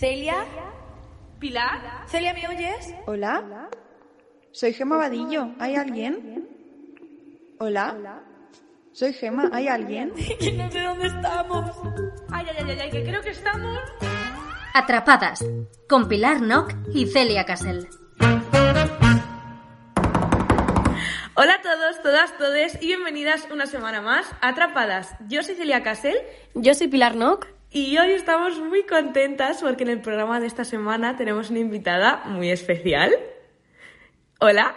Celia. Pilar. Celia, ¿me oyes? Hola. Soy Gema Vadillo. ¿Hay alguien? Hola. Soy Gema. ¿Hay alguien? que no sé dónde estamos. Ay, ay, ay, ay, que creo que estamos. Atrapadas, con Pilar Nock y Celia Casel. Hola a todos, todas, todes y bienvenidas una semana más a Atrapadas. Yo soy Celia Casel. Yo soy Pilar Nock. Y hoy estamos muy contentas porque en el programa de esta semana tenemos una invitada muy especial. Hola.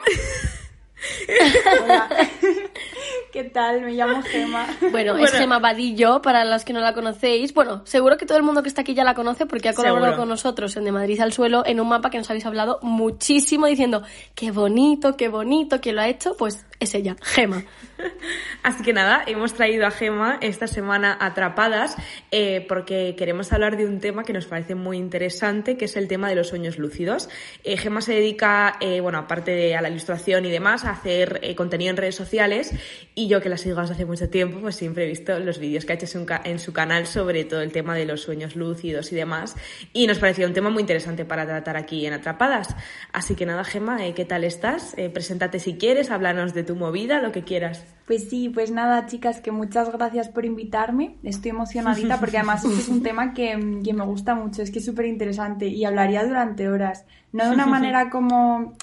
Hola. ¿Qué tal? Me llamo Gema. Bueno, es Gema Vadillo, para los que no la conocéis. Bueno, seguro que todo el mundo que está aquí ya la conoce porque ha colaborado con nosotros en De Madrid al Suelo en un mapa que nos habéis hablado muchísimo diciendo qué bonito, qué bonito, que lo ha hecho. Pues es ella, Gema. Así que nada, hemos traído a Gema esta semana atrapadas eh, porque queremos hablar de un tema que nos parece muy interesante, que es el tema de los sueños lúcidos. Eh, Gema se dedica, eh, bueno, aparte de a la ilustración y demás, a hacer contenido en redes sociales y yo que la sigo desde hace mucho tiempo, pues siempre he visto los vídeos que ha hecho en su canal sobre todo el tema de los sueños lúcidos y demás y nos pareció un tema muy interesante para tratar aquí en Atrapadas. Así que nada, Gema, ¿qué tal estás? preséntate si quieres, háblanos de tu movida, lo que quieras. Pues sí, pues nada, chicas, que muchas gracias por invitarme. Estoy emocionadita porque además este es un tema que, me gusta mucho, es que es súper interesante y hablaría durante horas. No de una manera como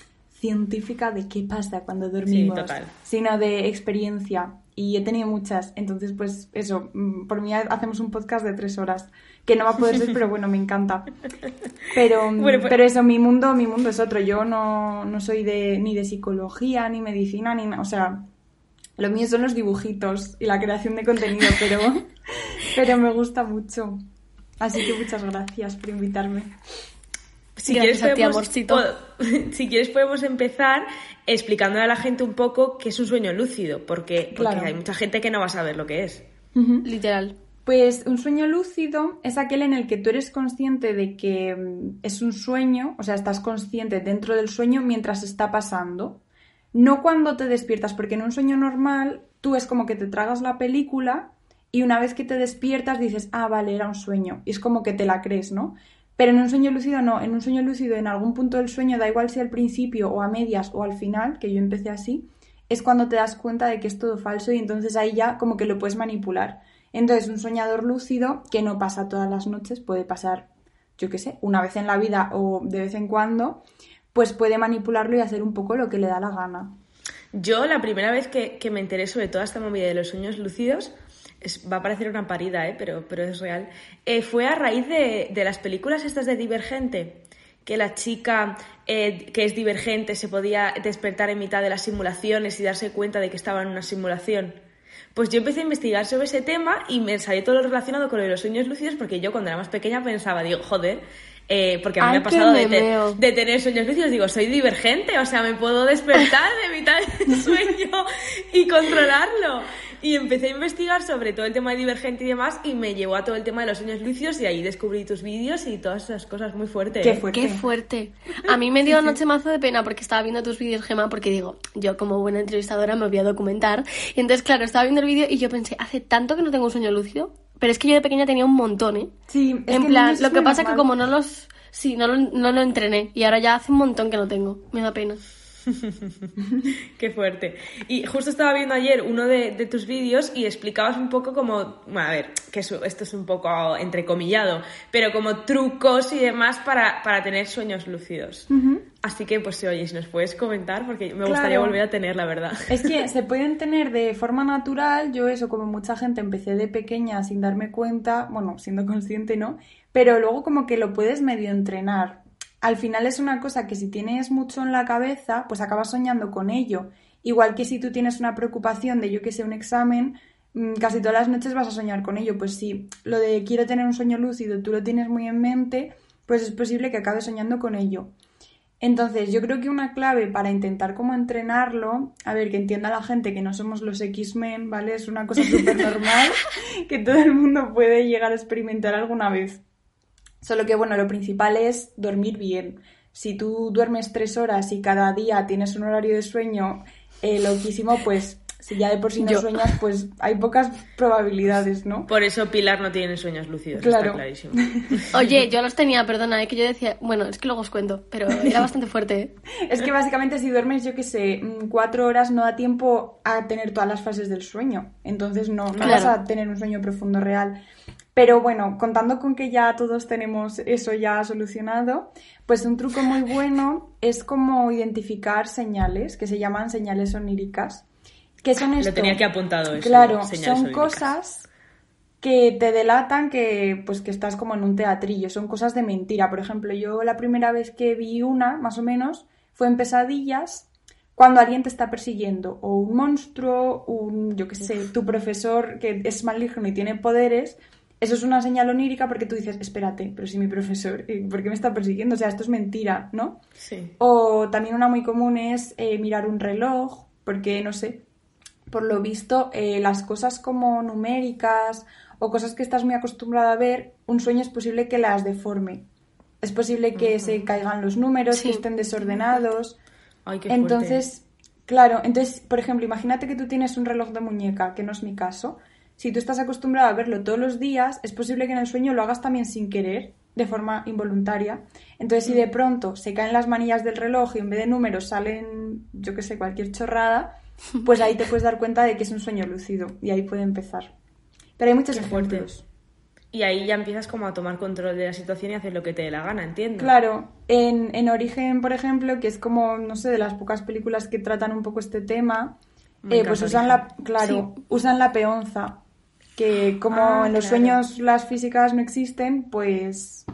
científica de qué pasa cuando dormimos, sino de experiencia. Y he tenido muchas, entonces pues eso, mm, por mí hacemos un podcast de tres horas, que no va a poder ser, pero bueno, me encanta. Pero, mm, pues pero eso, mi mundo, mi mundo es otro. Yo no, no soy de, ni de psicología, ni medicina, ni o sea, lo mío son los dibujitos y la creación de contenido, pero, pero me gusta mucho. Así que muchas gracias por invitarme. Si quieres, podemos, si quieres podemos empezar explicándole a la gente un poco qué es un sueño lúcido, porque, porque hay mucha gente que no va a saber lo que es. Literal. Pues un sueño lúcido es aquel en el que tú eres consciente de que mm, es un sueño, o sea, estás consciente dentro del sueño mientras está pasando. No cuando te despiertas, porque en un sueño normal tú es como que te tragas la película y una vez que te despiertas dices, ah, vale, era un sueño. Y es como que te la crees, ¿no? Pero en un sueño lúcido no, en un sueño lúcido en algún punto del sueño, da igual si al principio o a medias o al final, que yo empecé así, es cuando te das cuenta de que es todo falso y entonces ahí ya como que lo puedes manipular. Entonces un soñador lúcido, que no pasa todas las noches, puede pasar, yo qué sé, una vez en la vida o de vez en cuando, pues puede manipularlo y hacer un poco lo que le da la gana. Yo la primera vez que, me enteré sobre toda esta movida de los sueños lúcidos, va a parecer una parida, ¿eh? pero, pero es real, eh, fue a raíz de, las películas estas de Divergente, que la chica eh, que es divergente se podía despertar en mitad de las simulaciones y darse cuenta de que estaba en una simulación. Pues yo empecé a investigar sobre ese tema y me salió todo lo relacionado con los sueños lúcidos porque yo cuando era más pequeña pensaba, digo, joder, eh, porque a mí me ha pasado de, tener sueños lúcidos, digo, soy divergente, o sea, me puedo despertar de mitad del sueño y controlarlo. Y empecé a investigar sobre todo el tema de divergente y demás y me llevó a todo el tema de los sueños lúcidos y ahí descubrí tus vídeos y todas esas cosas muy fuertes. Qué fuerte. Qué fuerte. A mí me dio anoche mazo de pena porque estaba viendo tus vídeos, Gemma, porque digo, yo como buena entrevistadora me voy a documentar. Y entonces, claro, estaba viendo el vídeo y yo pensé, hace tanto que no tengo un sueño lúcido pero es que yo de pequeña tenía un montón, ¿eh? Sí, en plan, lo que pasa es que como no los... Sí, no lo, no lo entrené y ahora ya hace un montón que no tengo. Me da pena. Qué fuerte. Y justo estaba viendo ayer uno de, tus vídeos y explicabas un poco como, bueno, a ver, que esto es un poco entrecomillado, pero como trucos y demás para, para tener sueños lúcidos. Así que, pues, oye, si nos puedes comentar, porque me gustaría volver a tener, la verdad. Es que se pueden tener de forma natural. Yo, eso, como mucha gente, empecé de pequeña sin darme cuenta, bueno, siendo consciente, ¿no? Pero luego, como que lo puedes medio entrenar al final es una cosa que si tienes mucho en la cabeza, pues acabas soñando con ello. Igual que si tú tienes una preocupación de, yo que sé, un examen, mm, casi todas las noches vas a soñar con ello. Pues si lo de quiero tener un sueño lúcido, tú lo tienes muy en mente, pues es posible que acabes soñando con ello. Entonces, yo creo que una clave para intentar como entrenarlo, a ver, que entienda la gente que no somos los X-Men, ¿vale? Es una cosa súper normal que todo el mundo puede llegar a experimentar alguna vez. Solo que, bueno, lo principal es dormir bien. Si tú duermes tres horas y cada día tienes un horario de sueño eh, loquísimo, pues si ya de por sí no sueñas, pues hay pocas probabilidades, ¿no? Por eso Pilar no tiene sueños lúcidos, claro. está clarísimo. Oye, yo los tenía, perdona, ¿eh? que yo decía, bueno, es que luego os cuento, pero era bastante fuerte. ¿eh? es que básicamente si duermes, yo qué sé, mm, cuatro horas no da tiempo a tener todas las fases del sueño, entonces no, no vas a tener un sueño profundo real. Pero bueno, contando con que ya todos tenemos eso ya solucionado, pues un truco muy bueno es como identificar señales, que se llaman señales oníricas. ¿Qué son esto? Lo tenía que apuntado eso. Claro, son cosas que te delatan que pues que estás como en un teatrillo, son cosas de mentira. Por ejemplo, yo la primera vez que vi una, más o menos, fue en pesadillas cuando alguien te está persiguiendo o un monstruo, un yo qué sé, tu profesor que es maligno y tiene poderes, eso es una señal onírica porque tú dices, espérate, pero si mi profesor, eh, ¿por qué me está persiguiendo? O sea, esto es mentira, ¿no? Sí. O también una muy común es eh, mirar un reloj, porque no sé, por lo visto, eh, las cosas como numéricas o cosas que estás muy acostumbrada a ver, un sueño es posible que las deforme. Es posible que se caigan los números, que estén desordenados. Ay, qué entonces, claro, entonces, por ejemplo, imagínate que tú tienes un reloj de muñeca, que no es mi caso. Si tú estás acostumbrada a verlo todos los días, es posible que en el sueño lo hagas también sin querer, de forma involuntaria. Entonces, si de pronto se caen las manillas del reloj y en vez de números salen, yo qué sé, cualquier chorrada, pues ahí te puedes dar cuenta de que es un sueño lúcido y ahí puede empezar. Pero hay muchos ejemplos. Y ahí ya empiezas como a tomar control de la situación y hacer lo que te dé la gana, entiendo. Claro, en, en Origen, por ejemplo, que es como, no sé, de las pocas películas que tratan un poco este tema, eh, pues usan la, claro, usan la peonza, que como Ah, en los claro. sueños las físicas no existen, pues,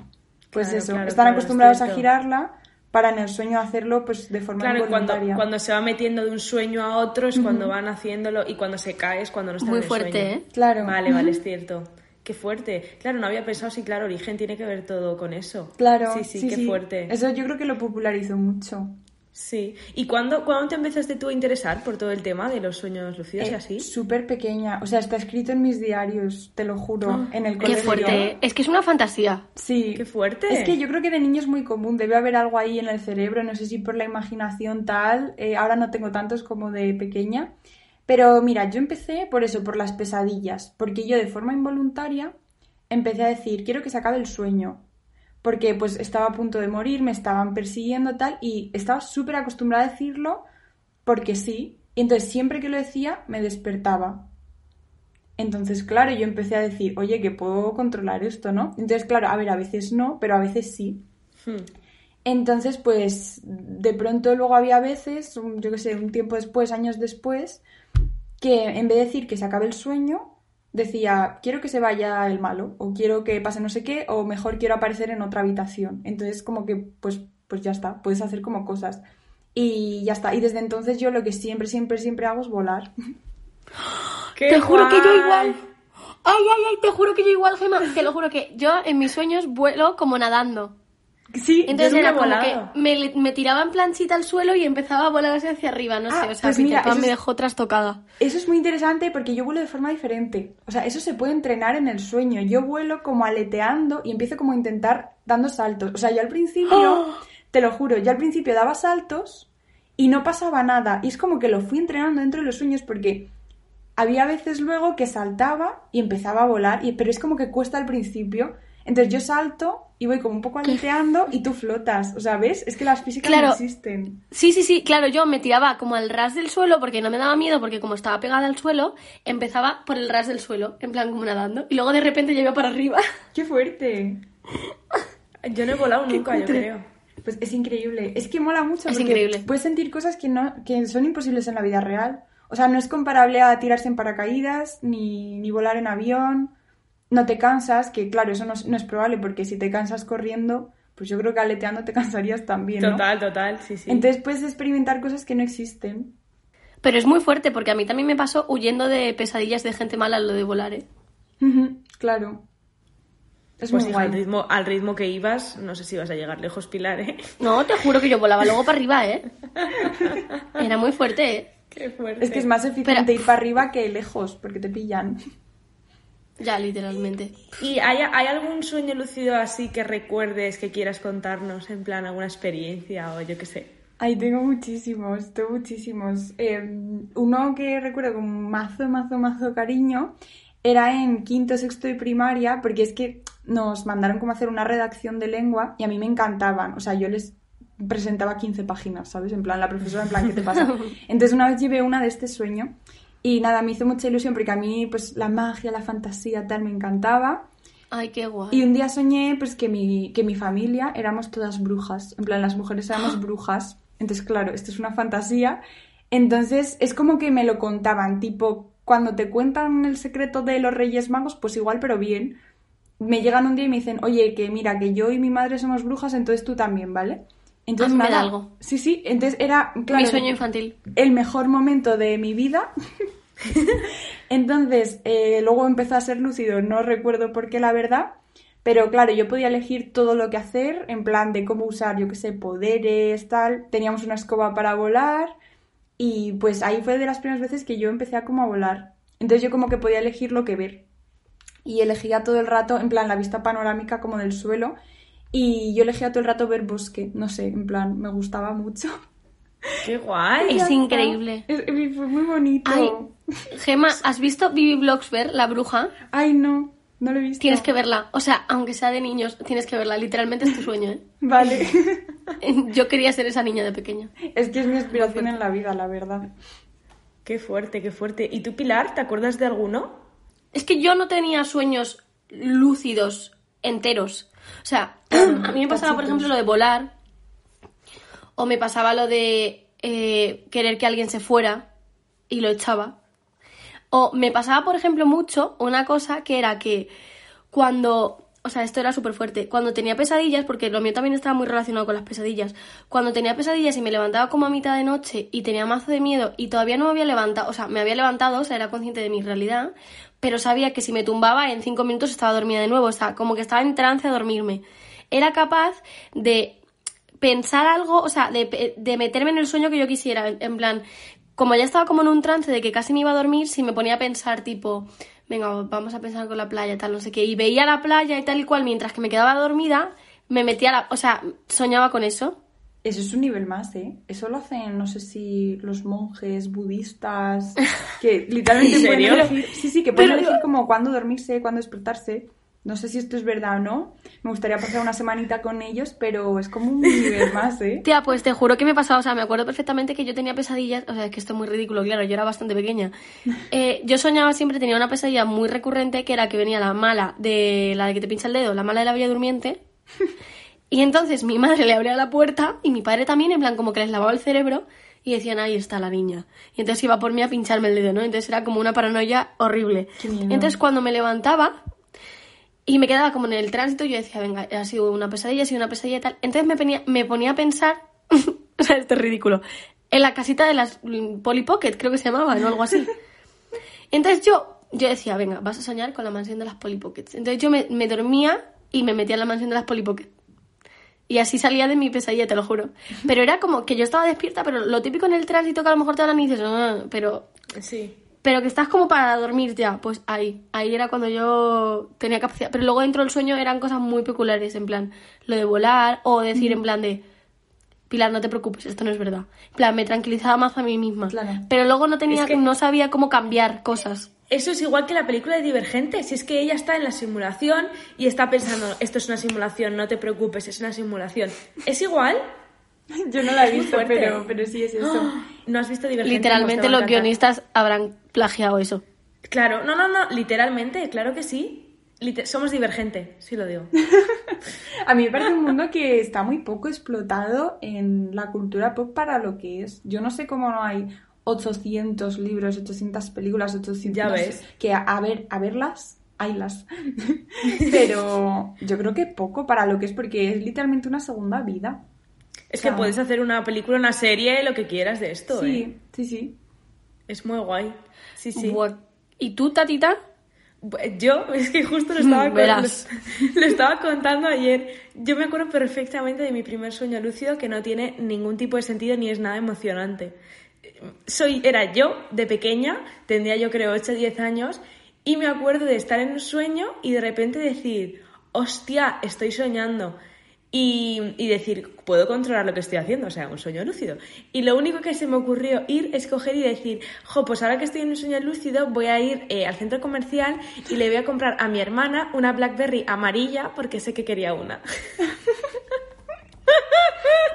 pues Claro, eso, claro, están claro, acostumbrados es a girarla para en el sueño hacerlo pues de forma Claro, cuando, cuando se va metiendo de un sueño a otro es cuando van haciéndolo y cuando se cae es cuando no está Muy en el fuerte, sueño. ¿eh? Claro. Vale, vale, es cierto. Qué fuerte. Claro, no había pensado si, claro, origen tiene que ver todo con eso. Claro, Sí, sí, qué fuerte. Eso yo creo que lo popularizó mucho. Sí. ¿Y cuándo, cuándo te empezaste tú a interesar por todo el tema de los sueños lucidos y Eh, así? Súper pequeña. O sea, está escrito en mis diarios, te lo juro, Ah, en el Qué colegio. fuerte, ¿eh? Es que es una fantasía. Sí. Qué fuerte. Es que yo creo que de niño es muy común, debe haber algo ahí en el cerebro, no sé si por la imaginación tal, eh, ahora no tengo tantos como de pequeña, pero mira, yo empecé por eso, por las pesadillas, porque yo de forma involuntaria empecé a decir, quiero que se acabe el sueño, porque pues estaba a punto de morir, me estaban persiguiendo tal, y estaba súper acostumbrada a decirlo porque sí, y entonces siempre que lo decía me despertaba. Entonces, claro, yo empecé a decir, oye, que puedo controlar esto, ¿no? Entonces, claro, a ver, a veces no, pero a veces sí. Hmm. Entonces, pues, de pronto luego había veces, yo qué sé, un tiempo después, años después, que en vez de decir que se acabe el sueño, decía, quiero que se vaya el malo, o quiero que pase no sé qué, o mejor quiero aparecer en otra habitación. Entonces, como que, pues, pues ya está, puedes hacer como cosas. Y ya está. Y desde entonces yo lo que siempre, siempre, siempre hago es volar. ¡Qué te juro que yo igual. Ay, ay, ay, te juro que yo igual, Gemma. Te lo juro que yo en mis sueños vuelo como nadando. Sí, Entonces nunca era como que me, me tiraba en planchita al suelo y empezaba a volar hacia arriba, no Ah, sé, o sea, pues mira, Pan me dejó trastocada. Eso es muy interesante porque yo vuelo de forma diferente. O sea, eso se puede entrenar en el sueño. Yo vuelo como aleteando y empiezo como a intentar dando saltos. O sea, yo al principio, te lo juro, yo al principio daba saltos y no pasaba nada. Y es como que lo fui entrenando dentro de los sueños porque había veces luego que saltaba y empezaba a volar, y, pero es como que cuesta al principio. Entonces yo salto y voy como un poco aleteando y tú flotas. O sea, ¿ves? Es que las físicas Claro. no existen. Sí, sí, sí, claro, yo me tiraba como al ras del suelo porque no me daba miedo, porque como estaba pegada al suelo, empezaba por el ras del suelo, en plan como nadando, y luego de repente yo iba para arriba. ¡Qué fuerte! Yo no he volado nunca, yo creo. Pues es increíble. Es que mola mucho. Es increíble. Puedes sentir cosas que, no, que son imposibles en la vida real. O sea, no es comparable a tirarse en paracaídas, ni, ni volar en avión. No te cansas, que claro, eso no es, no es probable, porque si te cansas corriendo, pues yo creo que aleteando te cansarías también, ¿no? Total, total, sí, sí. Entonces puedes experimentar cosas que no existen. Pero es muy fuerte porque a mí también me pasó huyendo de pesadillas de gente mala lo de volar, ¿eh? Claro. Es Pues muy hija, al ritmo, al ritmo que ibas, no sé si vas a llegar lejos, Pilar, ¿eh? No, te juro que yo volaba luego para arriba, ¿eh? Era muy fuerte, ¿eh? Qué fuerte. Es que es más eficiente Pero- ir para arriba que lejos, porque te pillan. Ya, literalmente. ¿Y hay, hay algún sueño lúcido así que recuerdes que quieras contarnos? En plan, alguna experiencia o yo qué sé. Ay, tengo muchísimos, tengo muchísimos. Eh, uno que recuerdo con mazo, mazo, mazo cariño era en quinto, sexto de primaria, porque es que nos mandaron como a hacer una redacción de lengua y a mí me encantaban. O sea, yo les presentaba 15 páginas, ¿sabes? En plan, la profesora, en plan, ¿qué te pasa? Entonces una vez llevé una de este sueño y nada, me hizo mucha ilusión porque a mí, pues, la magia, la fantasía, tal, me encantaba. Ay, qué guay. Y un día soñé pues que mi, que mi familia éramos todas brujas. En plan, las mujeres éramos brujas. Entonces, claro, esto es una fantasía. Entonces, es como que me lo contaban, tipo, cuando te cuentan el secreto de los Reyes Magos, pues igual, pero bien. Me llegan un día y me dicen, oye, que mira, que yo y mi madre somos brujas, entonces tú también, ¿vale? Entonces, A mí me da nada. algo. Sí, sí, entonces era, claro, Mi sueño infantil. el mejor momento de mi vida. Entonces, eh, luego empezó a ser lúcido, no recuerdo por qué la verdad, pero claro, yo podía elegir todo lo que hacer, en plan de cómo usar, yo qué sé, poderes, tal. Teníamos una escoba para volar y pues ahí fue de las primeras veces que yo empecé a como a volar. Entonces yo como que podía elegir lo que ver. Y elegía todo el rato, en plan, la vista panorámica como del suelo. Y yo elegía todo el rato ver bosque, no sé, en plan, me gustaba mucho. ¡Qué guay! Es increíble. Es- fue muy bonito. Ay, Gema, ¿has visto Bibi Blocksberg, la bruja? Ay, no, no lo he visto. Tienes que verla. O sea, aunque sea de niños, tienes que verla. Literalmente es tu sueño, ¿eh? Vale. Yo quería ser esa niña de pequeña. es que es mi aspiración en la vida, la verdad. ¡Qué fuerte, qué fuerte! ¿Y tú, Pilar, te acuerdas de alguno? Es que yo no tenía sueños lúcidos, enteros. O sea, a mí me pasaba, por ejemplo, lo de volar. O me pasaba lo de eh, querer que alguien se fuera y lo echaba. O me pasaba, por ejemplo, mucho una cosa que era que cuando. O sea, esto era súper fuerte. Cuando tenía pesadillas, porque lo mío también estaba muy relacionado con las pesadillas. Cuando tenía pesadillas y me levantaba como a mitad de noche y tenía mazo de miedo y todavía no me había levantado, o sea, me había levantado, o sea, era consciente de mi realidad, pero sabía que si me tumbaba en cinco minutos estaba dormida de nuevo, o sea, como que estaba en trance a dormirme. Era capaz de pensar algo, o sea, de, de meterme en el sueño que yo quisiera. En plan, como ya estaba como en un trance de que casi me iba a dormir, si me ponía a pensar, tipo, venga, vamos a pensar con la playa, tal, no sé qué, y veía la playa y tal y cual, mientras que me quedaba dormida, me metía a la. O sea, soñaba con eso. Eso es un nivel más, ¿eh? Eso lo hacen, no sé si los monjes budistas, que literalmente ¿En pueden elegir, sí, sí, que pueden Pero- elegir como cuándo dormirse, cuándo despertarse. No sé si esto es verdad o no. Me gustaría pasar una semanita con ellos, pero es como un nivel más, ¿eh? Tía, pues te juro que me pasaba, o sea, me acuerdo perfectamente que yo tenía pesadillas, o sea, es que esto es muy ridículo, claro, yo era bastante pequeña. Eh, yo soñaba siempre, tenía una pesadilla muy recurrente, que era que venía la mala de la de que te pincha el dedo, la mala de la Bella Durmiente, y entonces mi madre le abría la puerta, y mi padre también, en plan, como que les lavaba el cerebro, y decían, ahí está la niña. Y entonces iba por mí a pincharme el dedo, ¿no? Entonces era como una paranoia horrible. Entonces cuando me levantaba, y me quedaba como en el tránsito yo decía, venga, ha sido una pesadilla, ha sido una pesadilla y tal. Entonces me ponía, me ponía a pensar, o sea, esto es ridículo, en la casita de las mm, Polly Pocket, creo que se llamaba, o algo así. Entonces yo, yo decía, venga, vas a soñar con la mansión de las Polly Pockets. Entonces yo me, me dormía y me metía en la mansión de las Polly Pocket. Y así salía de mi pesadilla, te lo juro. Pero era como que yo estaba despierta, pero lo típico en el tránsito que a lo mejor te hablan y dices, "Ah", pero Sí. Pero que estás como para dormir ya, pues ahí, ahí era cuando yo tenía capacidad. Pero luego dentro del sueño eran cosas muy peculiares, en plan, lo de volar o decir en plan de, Pilar, no te preocupes, esto no es verdad. En plan, me tranquilizaba más a mí misma. Claro. Pero luego no tenía, Es que- no sabía cómo cambiar cosas. Eso es igual que la película de Divergente. Si es que ella está en la simulación y está pensando, esto es una simulación, no te preocupes, es una simulación. ¿Es igual? Yo no la he visto, pero, pero sí es eso. ¿No has visto Divergente? Literalmente los guionistas habrán plagiado eso. Claro, no, no, no, literalmente, claro que sí. Liter- somos Divergente, sí lo digo. A mí me parece un mundo que está muy poco explotado en la cultura pop para lo que es. Yo no sé cómo no hay 800 libros, 800 películas, 800... Ya ves. que a, a ver, a verlas, haylas. Pero yo creo que poco para lo que es porque es literalmente una segunda vida. Es Claro. que puedes hacer una película, una serie, lo que quieras de esto, ¿eh? Sí, sí, sí. Es muy guay. Sí, sí. ¿Y tú, tatita? Yo, es que justo lo estaba, lo estaba contando ayer. Yo me acuerdo perfectamente de mi primer sueño lúcido que no tiene ningún tipo de sentido ni es nada emocionante. Soy, era yo de pequeña, tendría yo creo 8 o 10 años, y me acuerdo de estar en un sueño y de repente decir, hostia, estoy soñando. Y, y decir, puedo controlar lo que estoy haciendo, o sea, un sueño lúcido. Y lo único que se me ocurrió ir es coger y decir, jo, pues ahora que estoy en un sueño lúcido, voy a ir eh, al centro comercial y le voy a comprar a mi hermana una Blackberry amarilla porque sé que quería una.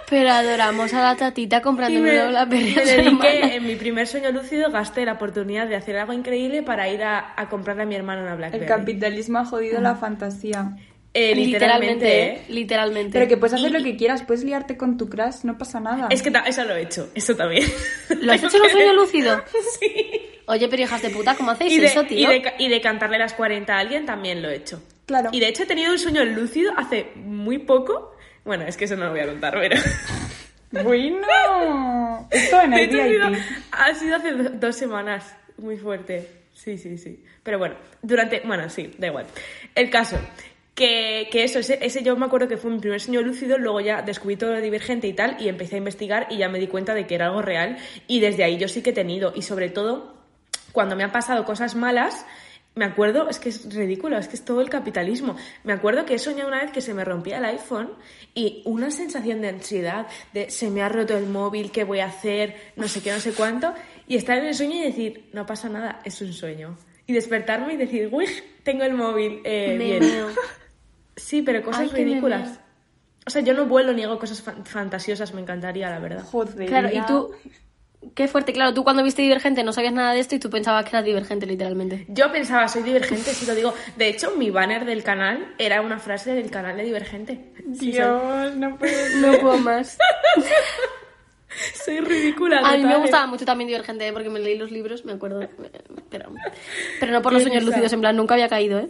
Pero adoramos a la tatita me, una Blackberry me dediqué, en mi primer sueño lúcido, gasté la oportunidad de hacer algo increíble para ir a, a comprarle a mi hermana una Blackberry. El capitalismo ha jodido la fantasía. Eh, literalmente, ¿eh? Literalmente. Pero que puedes hacer lo que quieras, puedes liarte con tu crush, no pasa nada. Es que eso lo he hecho, eso también. ¿Lo has hecho en un sueño lúcido? Sí. Oye, pero hijas de puta, ¿cómo hacéis Y de, eso, y, tío? de, y de cantarle las 40 a alguien también lo he hecho. Claro. Y de hecho he tenido un sueño lúcido hace muy poco. Bueno, es que eso no lo voy a contar, pero... Bueno, esto en el hecho, ha sido, ha sido hace do- dos semanas. Muy fuerte. Sí, sí, sí. Pero bueno, durante... Bueno, sí, da igual. El caso... Que, que eso, ese, ese yo me acuerdo que fue mi primer sueño lúcido, luego ya descubrí todo lo divergente y tal, y empecé a investigar y ya me di cuenta de que era algo real, y desde ahí yo sí que he tenido, y sobre todo, cuando me han pasado cosas malas, me acuerdo, es que es ridículo, es que es todo el capitalismo. Me acuerdo que he soñado una vez que se me rompía el iPhone y una sensación de ansiedad, de se me ha roto el móvil, ¿qué voy a hacer? No sé qué, no sé cuánto. Y estar en el sueño y decir, no pasa nada, es un sueño. Y despertarme y decir, uy, tengo el móvil, eh, Me bien. meo. Sí, pero cosas Ay, ridículas. O sea, yo no vuelo ni hago cosas fan- fantasiosas, me encantaría, la verdad. Joder. Claro, y tú... Qué fuerte, claro, tú cuando viste Divergente no sabías nada de esto y tú pensabas que eras Divergente, literalmente. Yo pensaba, soy divergente, si lo digo. De hecho, mi banner del canal era una frase del canal de Divergente. Sí, Dios, no puedo. No puedo más. soy ridícula. A mí me total, ¿eh? gustaba mucho también Divergente ¿eh? porque me leí los libros, me acuerdo. eh, Pero, pero no por los sueños lúcidos, en plan, nunca había caído, ¿eh?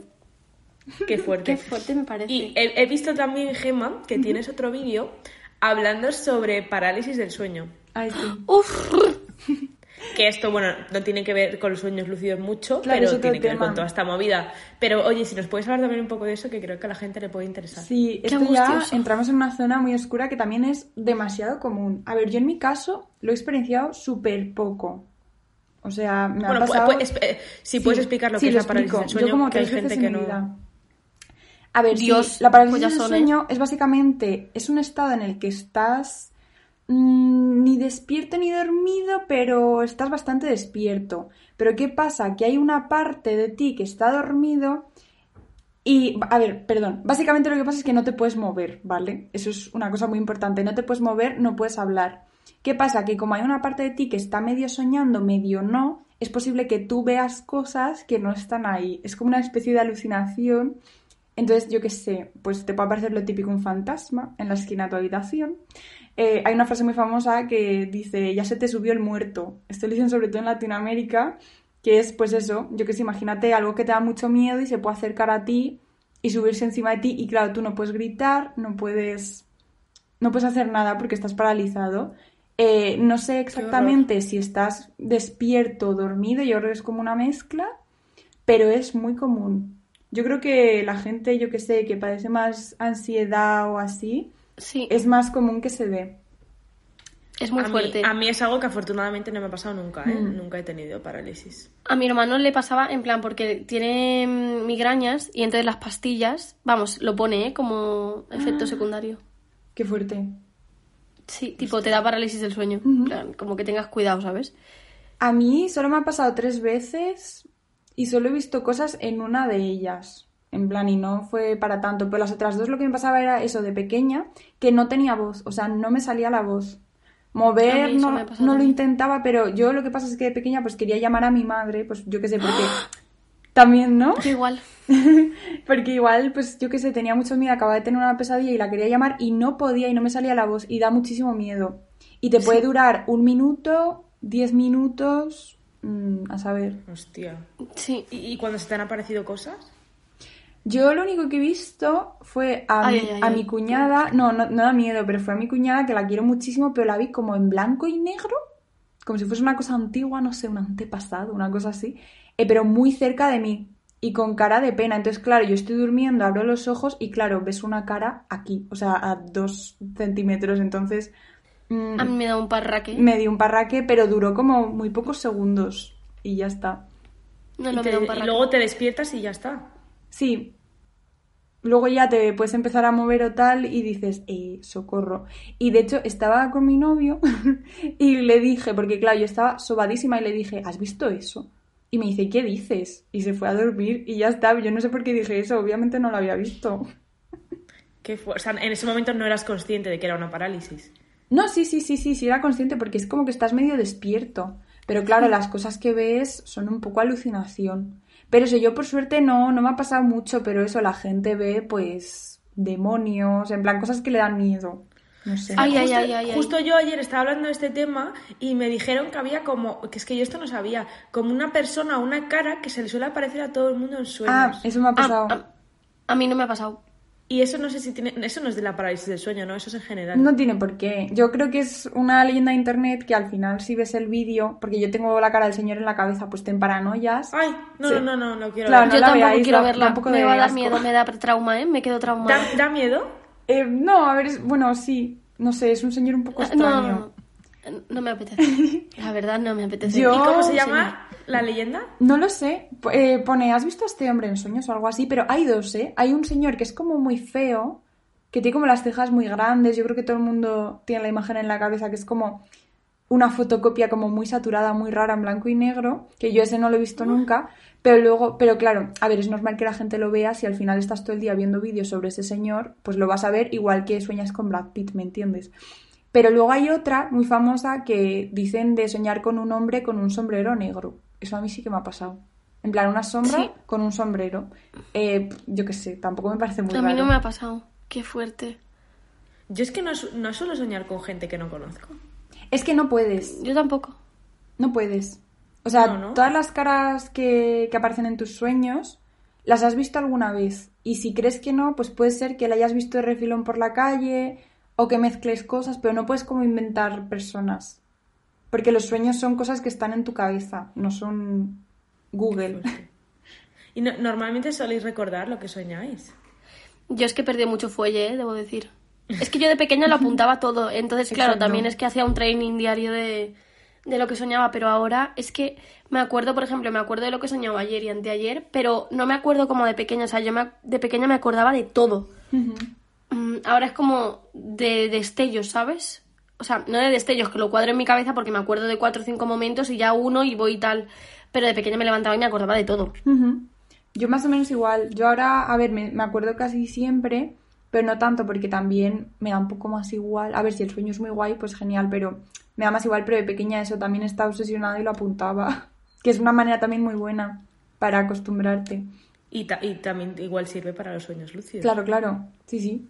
Qué fuerte. Qué fuerte me parece. Y he, he visto también, Gemma, que tienes otro vídeo hablando sobre parálisis del sueño. Ay, sí. Uf, Que esto, bueno, no tiene que ver con los sueños lúcidos mucho, Claro, pero tiene que ver con toda esta movida. Pero oye, si nos puedes hablar también un poco de eso, que creo que a la gente le puede interesar. Sí, Qué esto ya entramos en una zona muy oscura que también es demasiado común. A ver, yo en mi caso lo he experienciado súper poco. O sea, me ha Bueno, pu- pasado... pu- espe- si puedes explicar lo sí, que es la parálisis del sueño, Yo como que hay gente que no... vida. A ver, sí, Dios, la parálisis del pollazón, ¿eh? sueño es básicamente, es un estado en el que estás mm, ni despierto ni dormido, pero estás bastante despierto. Pero ¿qué pasa? Que hay una parte de ti que está dormido y, a ver, perdón, básicamente lo que pasa es que no te puedes mover, ¿vale? Eso es una cosa muy importante, no te puedes mover, no puedes hablar. ¿Qué pasa? Que como hay una parte de ti que está medio soñando, medio no, es posible que tú veas cosas que no están ahí. Es como una especie de alucinación. Entonces, yo qué sé, pues te puede parecer lo típico un fantasma en la esquina de tu habitación. Eh, hay una frase muy famosa que dice, ya se te subió el muerto. Esto lo dicen sobre todo en Latinoamérica, que es pues eso, yo que sé, imagínate algo que te da mucho miedo y se puede acercar a ti y subirse encima de ti y claro, tú no puedes gritar, no puedes, no puedes hacer nada porque estás paralizado. Eh, no sé exactamente si estás despierto o dormido, yo creo que es como una mezcla, pero es muy común. Yo creo que la gente, yo que sé, que padece más ansiedad o así, sí, es más común que se dé. es muy a, fuerte. Mí, a mí es algo que afortunadamente no me ha pasado nunca, ¿eh? Mm. Nunca he tenido parálisis. A mi hermano le pasaba en plan porque tiene mm, migrañas y entonces las pastillas, vamos, lo pone ¿eh? como efecto secundario. Qué fuerte. Sí, tipo te da parálisis del sueño. Plan, como que tengas cuidado, ¿sabes? A mí solo me ha pasado tres veces y solo he visto cosas en una de ellas. En plan, y no fue para tanto. Pero las otras dos lo que me pasaba era eso de pequeña, que no tenía voz. O sea, no me salía la voz. Mover no, no lo intentaba, pero yo lo que pasa es que de pequeña pues quería llamar a mi madre, pues yo qué sé, porque también, ¿no? Yo igual. Porque igual, pues yo qué sé, tenía mucho miedo, acababa de tener una pesadilla y la quería llamar y no podía y no me salía la voz y da muchísimo miedo. Y te puede durar un minuto, diez minutos, mm, a saber. Hostia. Sí. ¿Y, y cuando se te han aparecido cosas? Yo lo único que he visto fue a, Ay, mi, ay, a ay. mi cuñada, no, no, no da miedo, pero fue a mi cuñada que la quiero muchísimo, pero la vi como en blanco y negro. como si fuese una cosa antigua, no sé, un antepasado, una cosa así, eh, pero muy cerca de mí y con cara de pena. Entonces, claro, yo estoy durmiendo, abro los ojos y claro, ves una cara aquí, o sea, a dos centímetros. Entonces... Mm, a mí me da un parraque. Me dio un parraque, pero duró como muy pocos segundos y ya está. No, no, y, y luego te despiertas y ya está. Sí, luego ya te puedes empezar a mover o tal y dices, eh, socorro. Y de hecho estaba con mi novio y le dije, porque claro, yo estaba sobadísima y le dije, ¿has visto eso? Y me dice, ¿qué dices? Y se fue a dormir y ya está. Yo no sé por qué dije eso, obviamente no lo había visto. ¿Qué fue? O sea, en ese momento no eras consciente de que era una parálisis. No, sí, sí, sí, sí, sí, era consciente porque es como que estás medio despierto. Pero claro, las cosas que ves son un poco alucinación. Pero eso, yo por suerte no, no me ha pasado mucho, pero eso, la gente ve pues demonios, en plan cosas que le dan miedo. No sé. Ay, justo, ay, ay, justo yo ayer estaba hablando de este tema y me dijeron que había como, que es que yo esto no sabía, como una persona, una cara que se le suele aparecer a todo el mundo en sueños. Ah, eso me ha pasado. a mí no me ha pasado. Y eso no sé si tiene. Eso no es de la parálisis del sueño, ¿no? Eso es en general. No tiene por qué. Yo creo que es una leyenda de internet que al final, si ves el vídeo, porque yo tengo la cara del señor en la cabeza, pues te paranoias. Ay, no, no, no, no, no quiero claro, Yo no tampoco veáis, quiero verla. da un poco me va a dar asco. miedo, me da trauma, ¿eh? Me quedo traumada. ¿Da, da miedo? Eh, no, a ver, es- bueno, sí. No sé, es un señor un poco No, extraño. no, no. Me apetece. La verdad, no me apetece. Yo- ¿Y cómo se sí. llama la leyenda? No lo sé. Eh, pone, ¿has visto a este hombre en sueños o algo así? Pero hay dos, ¿eh? Hay un señor que es como muy feo, que tiene como las cejas muy grandes. Yo creo que todo el mundo tiene la imagen en la cabeza, que es como una fotocopia como muy saturada, muy rara, en blanco y negro, que yo ese no lo he visto nunca. Pero luego, pero claro, a ver, es normal que la gente lo vea si al final estás todo el día viendo vídeos sobre ese señor, pues lo vas a ver igual que sueñas con Brad Pitt, ¿me entiendes? Pero luego hay otra muy famosa que dicen de soñar con un hombre con un sombrero negro. Eso a mí sí que me ha pasado. En plan, una sombra Sí. con un sombrero. Eh, yo qué sé, tampoco me parece muy A mí raro. no me ha pasado. Qué fuerte. Yo es que no, no suelo soñar con gente que no conozco. Es que no puedes, Yo tampoco. no puedes. O sea, No, ¿no? todas las caras que, que aparecen en tus sueños las has visto alguna vez. Y si crees que no, pues puede ser que la hayas visto de refilón por la calle o que mezcles cosas, pero no puedes como inventar personas. Porque los sueños son cosas que están en tu cabeza, no son Google. Y no- normalmente soléis recordar lo que soñáis. Yo es que perdí mucho fuelle, ¿eh? debo decir. Es que yo de pequeña lo apuntaba todo. Entonces, claro, Exacto. también es que hacía un training diario de, de lo que soñaba. Pero ahora es que me acuerdo, por ejemplo, me acuerdo de lo que soñaba ayer y anteayer, pero no me acuerdo como de pequeña. O sea, yo me- de pequeña me acordaba de todo. Mm, Ahora es como de destellos, ¿sabes? O sea, no de destellos, que lo cuadro en mi cabeza porque me acuerdo de cuatro o cinco momentos y ya uno y voy y tal. Pero de pequeña me levantaba y me acordaba de todo. Yo más o menos igual. Yo ahora, a ver, me, me acuerdo casi siempre, pero no tanto porque también me da un poco más igual. A ver, si el sueño es muy guay, pues genial, pero me da más igual, pero de pequeña eso también estaba obsesionada y lo apuntaba. Que es una manera también muy buena para acostumbrarte. Y, ta- y también igual sirve para los sueños lúcidos. Claro, claro. Sí, sí.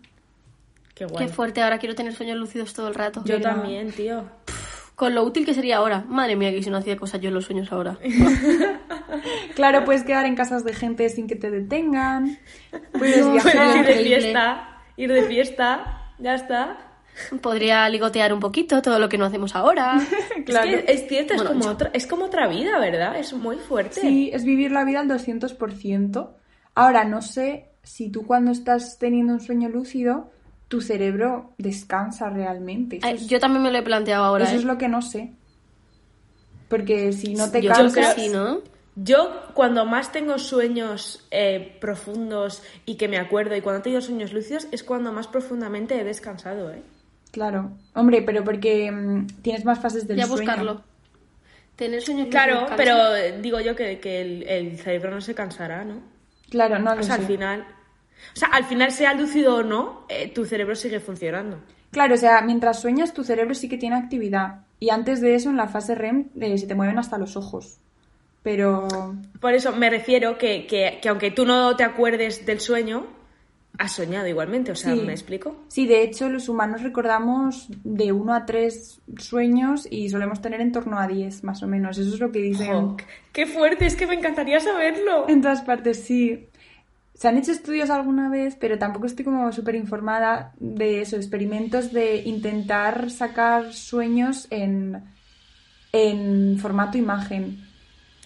Qué guay. Qué fuerte, ahora quiero tener sueños lúcidos todo el rato. Yo también, tío. Con lo útil que sería ahora. Madre mía, que si no hacía cosas yo en los sueños ahora. Claro, puedes quedar en casas de gente sin que te detengan. Puedes viajar. ir de fiesta, ir de fiesta, ya está. Podría ligotear un poquito todo lo que no hacemos ahora. Claro. Es que es cierto, es, como yo- otra, es como otra vida, ¿verdad? Es muy fuerte. Sí, es vivir la vida al 200%. Ahora, no sé si tú cuando estás teniendo un sueño lúcido, tu cerebro descansa realmente. Eso, Ay, es, Yo también me lo he planteado ahora. eso ¿eh? es lo que no sé. Porque si no te Yo cansas... creo que sí, ¿no? Yo cuando más tengo sueños eh, profundos y que me acuerdo y cuando he tenido sueños lúcidos es cuando más profundamente he descansado, ¿eh? Claro. Hombre, pero porque mm, tienes más fases del Ya sueño. buscarlo. Tener sueños Claro, pero eh, digo yo que, que el, el cerebro no se cansará, ¿no? Claro, no lo O sea, sé. al final... O sea, al final sea lúcido o no, eh, tu cerebro sigue funcionando. Claro, o sea, mientras sueñas tu cerebro sí que tiene actividad. Y antes de eso, en la fase REM, eh, se te mueven hasta los ojos. Pero... Por eso me refiero que, que, que aunque tú no te acuerdes del sueño, has soñado igualmente, o sea, Sí. ¿me explico? Sí, de hecho, los humanos recordamos de uno a tres sueños y solemos tener en torno a 10, más o menos. Eso es lo que dicen ¡Qué fuerte! Es que me encantaría saberlo. en todas partes, sí. Se han hecho estudios alguna vez, pero tampoco estoy como súper informada de eso, experimentos de intentar sacar sueños en en formato imagen.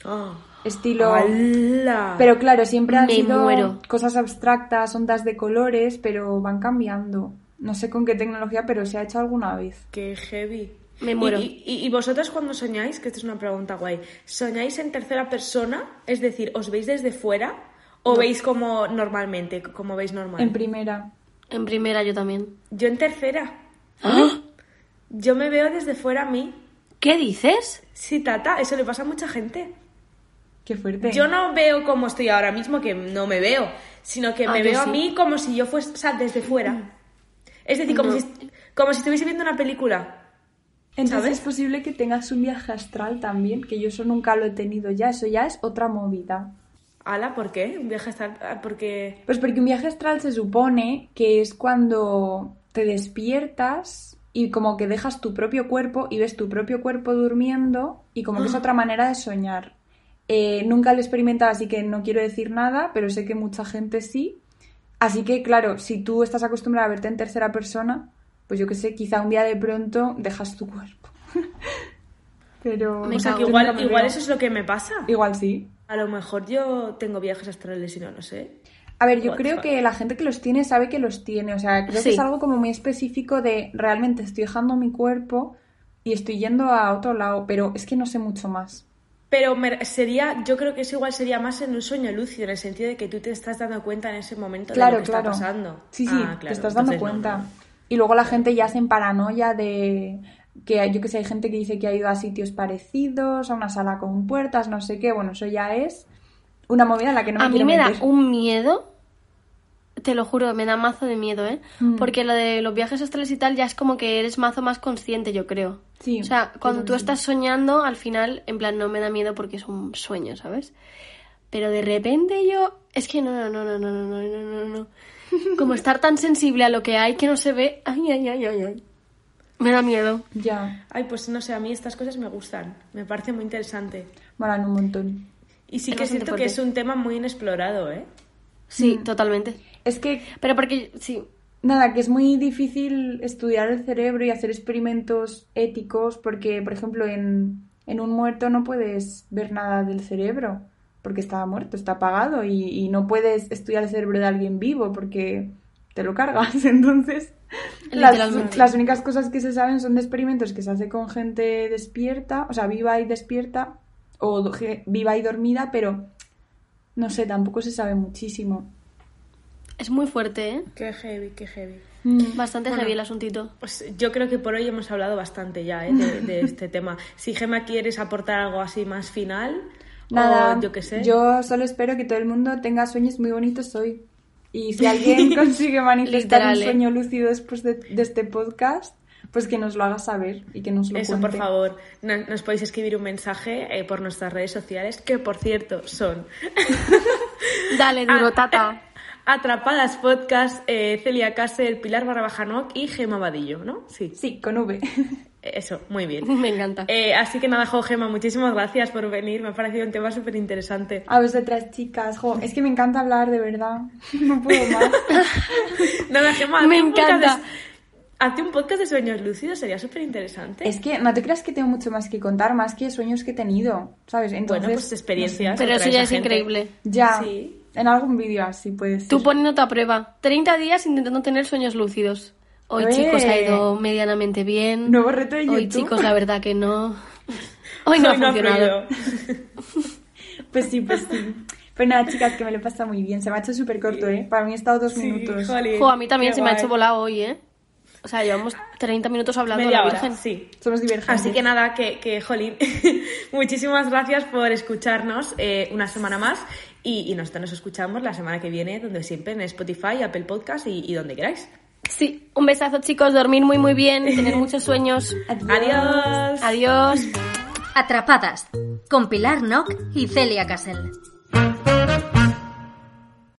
Ah. Estilo. ¡Hala! Pero claro, siempre han Me sido muero. cosas abstractas, ondas de colores, pero van cambiando. No sé con qué tecnología, pero se ha hecho alguna vez. Qué heavy. Me muero. ¿Y, y, y vosotros cuando soñáis, que esta es una pregunta guay, ¿soñáis en tercera persona? Es decir, ¿os veis desde fuera? ¿O veis como normalmente, como veis normal? En primera. En primera yo también. Yo en tercera. ¡Ah! Yo me veo desde fuera a mí. ¿Qué dices? Sí, tata, eso le pasa a mucha gente. Qué fuerte. Yo no veo como estoy ahora mismo, que no me veo, sino que Ah, me veo a mí como si yo fuese, o sea, desde fuera. Es decir, como, No. si, como si estuviese viendo una película. Entonces ¿sabes? es posible que tengas un viaje astral también, que yo eso nunca lo he tenido ya. Eso ya es otra movida. Ala, ¿por qué? Un viaje hasta... ah, Porque... Pues porque un viaje astral se supone que es cuando te despiertas y como que dejas tu propio cuerpo y ves tu propio cuerpo durmiendo y como que es otra manera de soñar. Eh, nunca lo he experimentado, así que no quiero decir nada, pero sé que mucha gente sí. Así que, claro, si tú estás acostumbrada a verte en tercera persona, pues yo qué sé, quizá un día de pronto dejas tu cuerpo. pero... O sea, que igual, igual eso es lo que me pasa. Igual sí. A lo mejor yo tengo viajes astrales y no lo sé. A ver, yo What creo que la gente que los tiene sabe que los tiene. O sea, creo Sí. que es algo como muy específico de realmente estoy dejando mi cuerpo y estoy yendo a otro lado, pero es que no sé mucho más. Pero sería, yo creo que eso igual sería más en un sueño lúcido, en el sentido de que tú te estás dando cuenta en ese momento Claro, de lo que claro. está pasando. Sí, sí, Ah, te estás dando entonces cuenta. no. Y luego la gente ya se en paranoia de que yo que sé, hay gente que dice que ha ido a sitios parecidos, a una sala con puertas, no sé qué. Bueno, eso ya es una movida en la que no me a mí me da un miedo, te lo juro, me da mazo de miedo, ¿eh? Mm. Porque lo de los viajes astrales y tal ya es como que eres mazo más consciente, yo creo. Sí, O sea, cuando tú estás soñando, al final, en plan, no me da miedo porque es un sueño, ¿sabes? Pero de repente yo... Es que no, no, no, no, no, no, no, no, no, no. Como estar tan sensible a lo que hay que no se ve... Ay, ay, ay, ay, ay. Me da miedo. Ya, Ay, pues no sé, a mí estas cosas me gustan. Me parece muy interesante. molan un montón. Y sí Es que siento que fuerte. es un tema muy inexplorado, ¿eh? Sí, Mm. totalmente. Es que Pero porque, sí, Nada, que es muy difícil estudiar el cerebro y hacer experimentos éticos porque, por ejemplo, en, en un muerto no puedes ver nada del cerebro porque está muerto, está apagado y, y no puedes estudiar el cerebro de alguien vivo porque te lo cargas. Entonces, las, las únicas cosas que se saben son de experimentos que se hace con gente despierta, o sea, viva y despierta o viva y dormida, pero no sé, tampoco se sabe muchísimo. es muy fuerte, ¿eh? Qué heavy, qué heavy. Bastante Bueno. heavy el asuntito. Pues yo creo que por hoy hemos hablado bastante ya ¿eh? de, de este tema. Si Gema quieres aportar algo así más final, Nada, o yo qué sé. yo solo espero que todo el mundo tenga sueños muy bonitos hoy. Y si alguien consigue manifestar un ¿eh? sueño lúcido después de, de este podcast, pues que nos lo haga saber y que nos lo Eso, por cuente. favor, no- nos podéis escribir un mensaje eh, por nuestras redes sociales, que por cierto son Dale, duro, tata. Atrapadas Podcast, eh, Celia Casel, Pilar Barrabajanoc y Gema Vadillo, ¿no? Sí, Sí, con V. eso, muy bien. Me encanta. Eh, así que nada, jo, Gema, muchísimas gracias por venir. Me ha parecido un tema súper interesante. A vosotras, chicas. Jo, es que me encanta hablar, de verdad. No puedo más. Nada, Gema, Me encanta. Hazte un podcast de sueños lúcidos, sería súper interesante. es que no te creas que tengo mucho más que contar, más que sueños que he tenido, ¿sabes? Entonces, Bueno, pues experiencias. Pero eso ya es gente. increíble. Ya, Sí. en algún vídeo así puede ser. Tú poniéndote a prueba. 30 días intentando tener sueños lúcidos. Hoy, ¡Eh! chicos, ha ido medianamente bien. Nuevo reto de Hoy, YouTube. chicos, la verdad que no. Hoy no ha Hoy funcionado. Pues sí, pues sí. Pues nada, chicas, que me lo he pasado muy bien. Se me ha hecho súper corto, ¿eh? Para mí ha estado dos Sí, minutos. jolín, Jo, a mí también qué se me ha hecho volado hoy, ¿eh? O sea, llevamos 30 minutos hablando Media de la hora, Virgen. sí. Somos divergentes. Así que nada, que, que jolín, muchísimas gracias por escucharnos eh, una semana más y, y nosotros nos escuchamos la semana que viene, donde siempre en Spotify, Apple Podcast y, y donde queráis. Sí, un besazo, chicos. Dormir muy, muy bien. Tener muchos sueños. Adiós. Adiós. Atrapadas con Pilar Nock y Celia Casel.